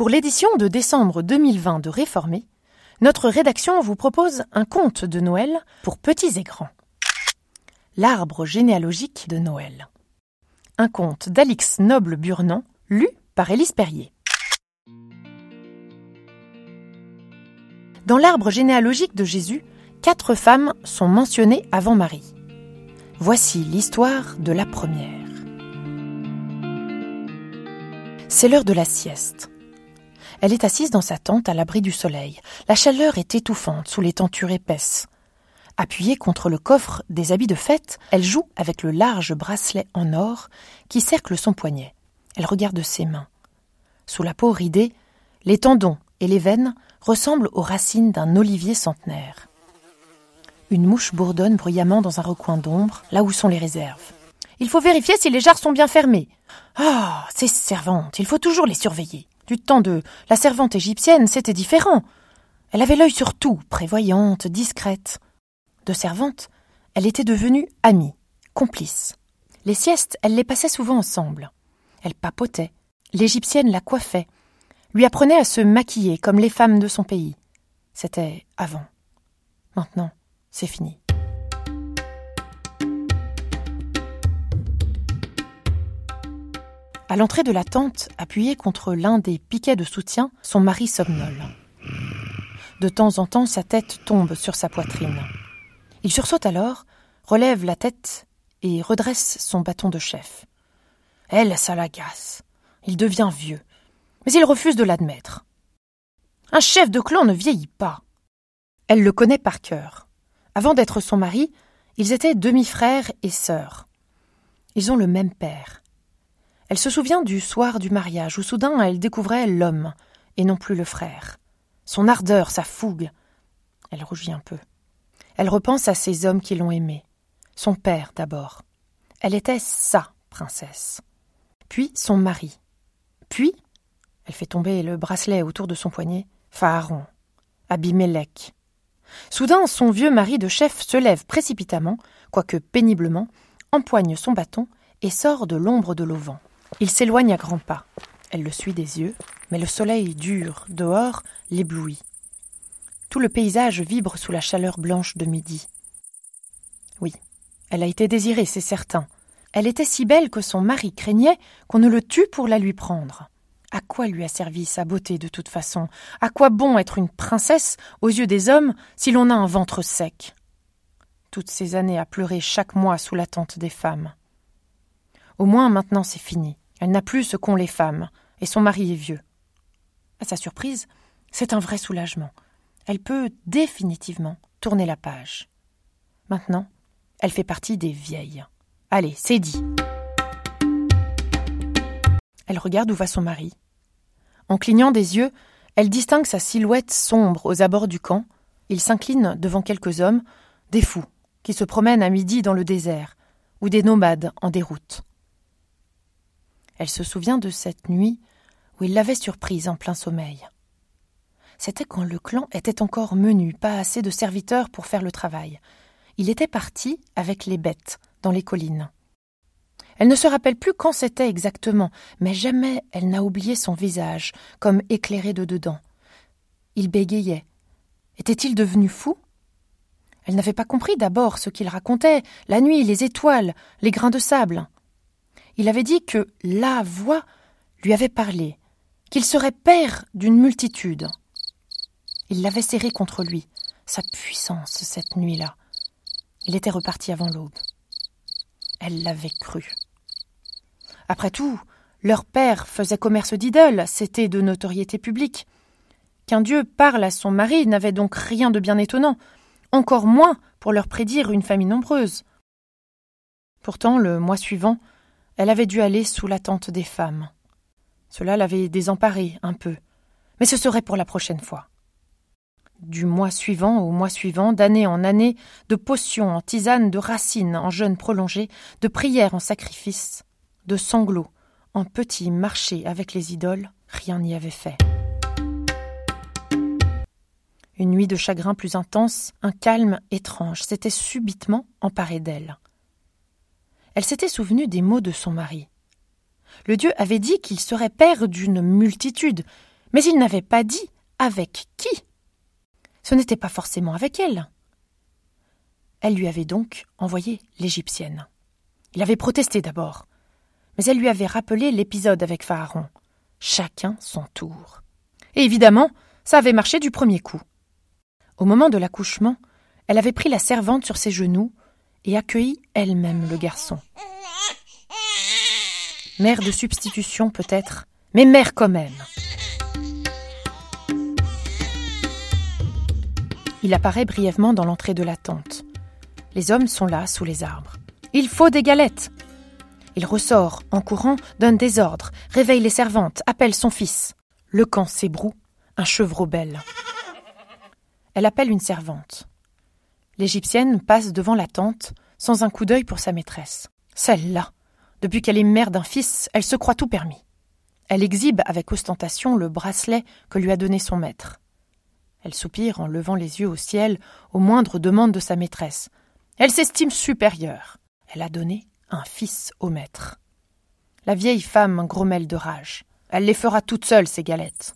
Pour l'édition de décembre 2020 de Réformé, notre rédaction vous propose un conte de Noël pour petits et grands. L'arbre généalogique de Noël. Un conte d'Alix Noble-Burnand, lu par Élise Perrier. Dans l'arbre généalogique de Jésus, quatre femmes sont mentionnées avant Marie. Voici l'histoire de la première. C'est l'heure de la sieste. Elle est assise dans sa tente à l'abri du soleil. La chaleur est étouffante sous les tentures épaisses. Appuyée contre le coffre des habits de fête, elle joue avec le large bracelet en or qui cercle son poignet. Elle regarde ses mains. Sous la peau ridée, les tendons et les veines ressemblent aux racines d'un olivier centenaire. Une mouche bourdonne bruyamment dans un recoin d'ombre, là où sont les réserves. Il faut vérifier si les jarres sont bien fermées. Ah, ces servantes, il faut toujours les surveiller. Du temps de la servante égyptienne, c'était différent. Elle avait l'œil sur tout, prévoyante, discrète. De servante, elle était devenue amie, complice. Les siestes, elle les passait souvent ensemble. Elle papotait. L'égyptienne la coiffait, lui apprenait à se maquiller comme les femmes de son pays. C'était avant. Maintenant, c'est fini. À l'entrée de la tente, appuyée contre l'un des piquets de soutien, son mari somnole. De temps en temps, sa tête tombe sur sa poitrine. Il sursaute alors, relève la tête et redresse son bâton de chef. Elle, ça l'agace. Il devient vieux. Mais il refuse de l'admettre. Un chef de clan ne vieillit pas. Elle le connaît par cœur. Avant d'être son mari, ils étaient demi-frères et sœurs. Ils ont le même père. Elle se souvient du soir du mariage où soudain elle découvrait l'homme et non plus le frère. Son ardeur, sa fougue. Elle rougit un peu. Elle repense à ces hommes qui l'ont aimée. Son père d'abord. Elle était sa princesse. Puis son mari. Puis, elle fait tomber le bracelet autour de son poignet, Pharaon, Abimélec, Soudain, son vieux mari de chef se lève précipitamment, quoique péniblement, empoigne son bâton et sort de l'ombre de l'auvent. Il s'éloigne à grands pas. Elle le suit des yeux, mais le soleil dur dehors l'éblouit. Tout le paysage vibre sous la chaleur blanche de midi. Oui, elle a été désirée, c'est certain. Elle était si belle que son mari craignait qu'on ne le tue pour la lui prendre. À quoi lui a servi sa beauté de toute façon? À quoi bon être une princesse aux yeux des hommes si l'on a un ventre sec? Toutes ces années à pleurer chaque mois sous l'attente des femmes. Au moins maintenant c'est fini. Elle n'a plus ce qu'ont les femmes, et son mari est vieux. À sa surprise, c'est un vrai soulagement. Elle peut définitivement tourner la page. Maintenant, elle fait partie des vieilles. Allez, c'est dit. Elle regarde où va son mari. En clignant des yeux, elle distingue sa silhouette sombre aux abords du camp. Il s'incline devant quelques hommes, des fous, qui se promènent à midi dans le désert, ou des nomades en déroute. Elle se souvient de cette nuit où il l'avait surprise en plein sommeil. C'était quand le clan était encore menu, pas assez de serviteurs pour faire le travail. Il était parti avec les bêtes dans les collines. Elle ne se rappelle plus quand c'était exactement, mais jamais elle n'a oublié son visage, comme éclairé de dedans. Il bégayait. Était-il devenu fou? Elle n'avait pas compris d'abord ce qu'il racontait, la nuit, les étoiles, les grains de sable. Il avait dit que la voix lui avait parlé, qu'il serait père d'une multitude. Il l'avait serré contre lui, sa puissance cette nuit-là. Il était reparti avant l'aube. Elle l'avait cru. Après tout, leur père faisait commerce d'idoles, c'était de notoriété publique. Qu'un dieu parle à son mari n'avait donc rien de bien étonnant, encore moins pour leur prédire une famille nombreuse. Pourtant, le mois suivant, elle avait dû aller sous la tente des femmes. Cela l'avait désemparée un peu, mais ce serait pour la prochaine fois. Du mois suivant au mois suivant, d'année en année, de potions en tisane, de racines en jeûne prolongé, de prières en sacrifice, de sanglots, en petits marchés avec les idoles, rien n'y avait fait. Une nuit de chagrin plus intense, un calme étrange s'était subitement emparé d'elle. Elle s'était souvenue des mots de son mari. Le Dieu avait dit qu'il serait père d'une multitude, Mais il n'avait pas dit avec qui. Ce n'était pas forcément avec elle. Elle lui avait donc envoyé l'Égyptienne. Il avait protesté d'abord, mais elle lui avait rappelé l'épisode avec Pharaon. Chacun son tour. Et évidemment, ça avait marché du premier coup. Au moment de l'accouchement, elle avait pris la servante sur ses genoux et accueilli elle-même le garçon. Mère de substitution peut-être, mais mère quand même. Il apparaît brièvement dans l'entrée de la tente. Les hommes sont là, sous les arbres. Il faut des galettes. Il ressort, en courant, donne des ordres, réveille les servantes, appelle son fils. Le camp s'ébroue, un chevreau belle. Elle appelle une servante. L'Égyptienne passe devant la tente, sans un coup d'œil pour sa maîtresse. Celle-là. Depuis qu'elle est mère d'un fils, elle se croit tout permis. Elle exhibe avec ostentation le bracelet que lui a donné son maître. Elle soupire en levant les yeux au ciel aux moindres demandes de sa maîtresse. Elle s'estime supérieure. Elle a donné un fils au maître. La vieille femme grommelle de rage. Elle les fera toutes seules, ces galettes.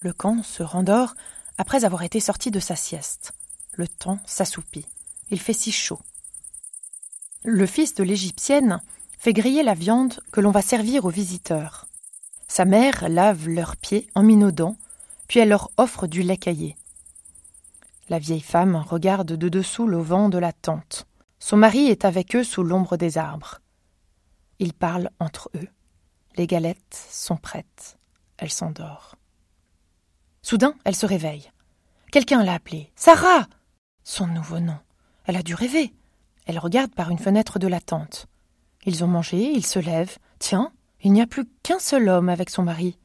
Le camp se rendort après avoir été sorti de sa sieste. Le temps s'assoupit. Il fait si chaud. Le fils de l'Égyptienne fait griller la viande que l'on va servir aux visiteurs. Sa mère lave leurs pieds en minaudant, puis elle leur offre du lait caillé. La vieille femme regarde de dessous le vent de la tente. Son mari est avec eux sous l'ombre des arbres. Ils parlent entre eux. Les galettes sont prêtes. Elle s'endort. Soudain, elle se réveille. Quelqu'un l'a appelée. Sarah Son nouveau nom. Elle a dû rêver. Elle regarde par une fenêtre de la tente. Ils ont mangé, ils se lèvent. Tiens, il n'y a plus qu'un seul homme avec son mari.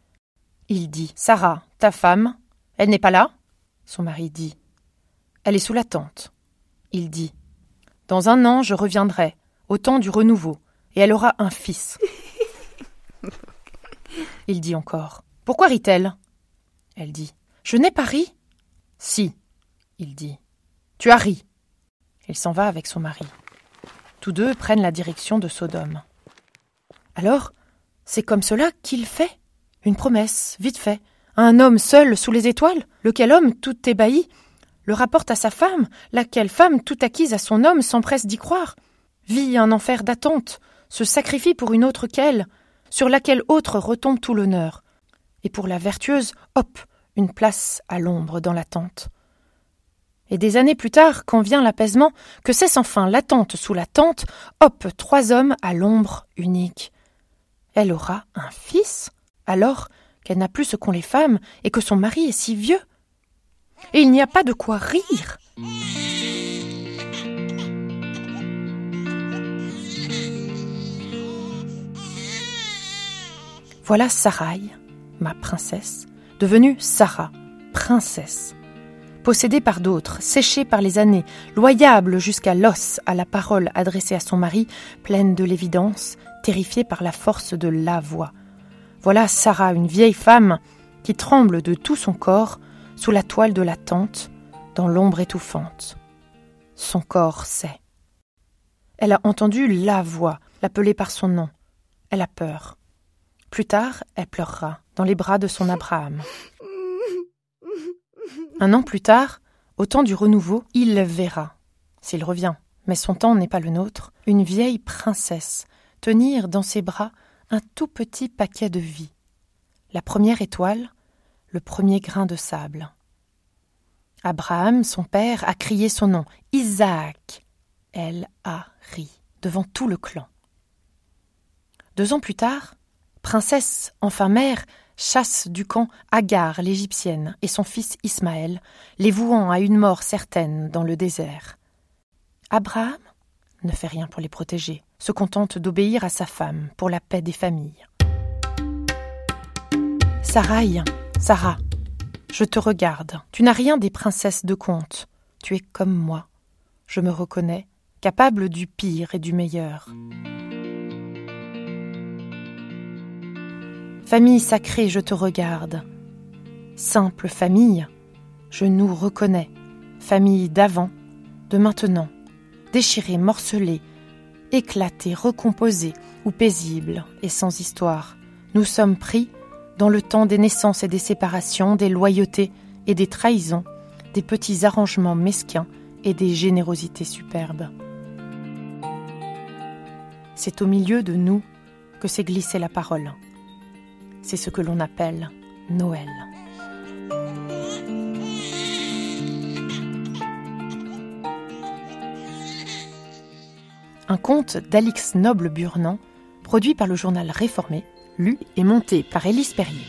Il dit Sarah, ta femme, elle n'est pas là? Son mari dit Elle est sous la tente. Il dit Dans un an, je reviendrai, au temps du renouveau, et elle aura un fils. Il dit encore Pourquoi rit-elle? Elle dit. Je n'ai pas ri? Si, il dit. Tu as ri. Il s'en va avec son mari. Tous deux prennent la direction de Sodome. Alors, c'est comme cela qu'il fait? Une promesse, vite fait, un homme seul sous les étoiles, lequel homme, tout ébahi, le rapporte à sa femme, laquelle femme, tout acquise à son homme, s'empresse d'y croire, vit un enfer d'attente, se sacrifie pour une autre qu'elle, sur laquelle autre retombe tout l'honneur, et pour la vertueuse, hop, une place à l'ombre dans l'attente. Et des années plus tard, quand vient l'apaisement, que cesse enfin l'attente sous la tente, hop, trois hommes à l'ombre unique. Elle aura un fils, alors qu'elle n'a plus ce qu'ont les femmes et que son mari est si vieux. Et il n'y a pas de quoi rire. Voilà Sarai, ma princesse, devenue Sarah, princesse possédée par d'autres, séchée par les années, loyable jusqu'à l'os à la parole adressée à son mari, pleine de l'évidence, terrifiée par la force de la voix. Voilà Sarah, une vieille femme, qui tremble de tout son corps sous la toile de la tente, dans l'ombre étouffante. Son corps sait. Elle a entendu la voix, l'appelée par son nom. Elle a peur. Plus tard, elle pleurera dans les bras de son Abraham. Un an plus tard, au temps du renouveau, il verra, s'il revient, mais son temps n'est pas le nôtre, une vieille princesse tenir dans ses bras un tout petit paquet de vie. La première étoile, le premier grain de sable. Abraham, son père, a crié son nom, Isaac. Elle a ri devant tout le clan. Deux ans plus tard, princesse, enfin mère, chasse du camp Agar l'Égyptienne et son fils Ismaël, les vouant à une mort certaine dans le désert. Abraham ne fait rien pour les protéger, se contente d'obéir à sa femme pour la paix des familles. Sarai, Sarah, je te regarde. Tu n'as rien des princesses de conte. Tu es comme moi. Je me reconnais, capable du pire et du meilleur. Famille sacrée, je te regarde. Simple famille, je nous reconnais. Famille d'avant, de maintenant, déchirée, morcelée, éclatée, recomposée ou paisible et sans histoire. Nous sommes pris dans le temps des naissances et des séparations, des loyautés et des trahisons, des petits arrangements mesquins et des générosités superbes. C'est au milieu de nous que s'est glissée la parole. C'est ce que l'on appelle Noël. Un conte d'Alix Noble-Burnand, produit par le journal Réformé, lu et monté par Élise Perrier.